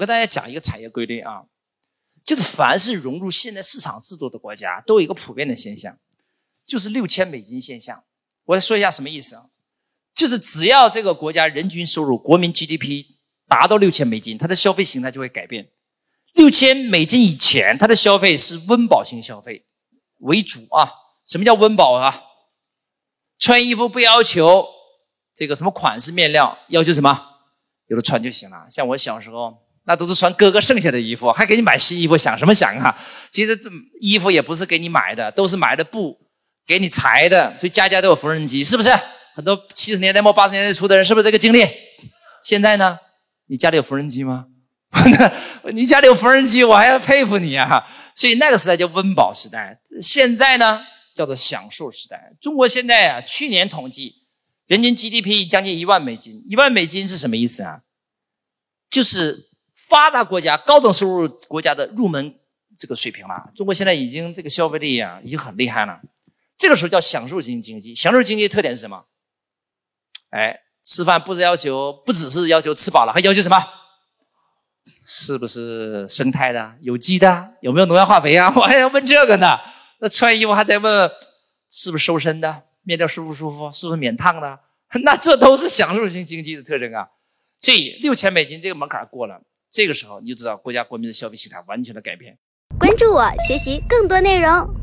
我跟大家讲一个产业规律啊，就是凡是融入现代市场制度的国家，都有一个普遍的现象，就是六千美金现象。我再说一下什么意思啊？就是只要这个国家人均收入、国民 GDP 达到六千美金，它的消费形态就会改变。六千美金以前，它的消费是温饱型消费为主啊。什么叫温饱啊？穿衣服不要求这个什么款式、面料，要求什么？有的穿就行了。像我小时候，那都是穿哥哥剩下的衣服，还给你买新衣服，想什么想啊？其实这衣服也不是给你买的，都是买的布给你裁的，所以家家都有缝纫机，是不是？很多七十年代末八十年代初的人是不是这个经历？现在呢？你家里有缝纫机吗？你家里有缝纫机，我还要佩服你啊！所以那个时代叫温饱时代，现在呢叫做享受时代。中国现在啊，去年统计人均 GDP 将近一万美金，一万美金是什么意思啊？就是发达国家高等收入国家的入门这个水平了。中国现在已经这个消费力啊，已经很厉害了。这个时候叫享受型经济。享受经济特点是什么？哎，吃饭不是要求，不只是要求吃饱了，还要求什么？是不是生态的、有机的？有没有农药化肥啊？我还要问这个呢。那穿衣服还得问是不是瘦身的，面料舒不舒服，是不是免烫的？那这都是享受型经济的特征啊。所以六千美金这个门槛过了，这个时候你就知道国家国民的消费形态完全的改变。关注我，学习更多内容。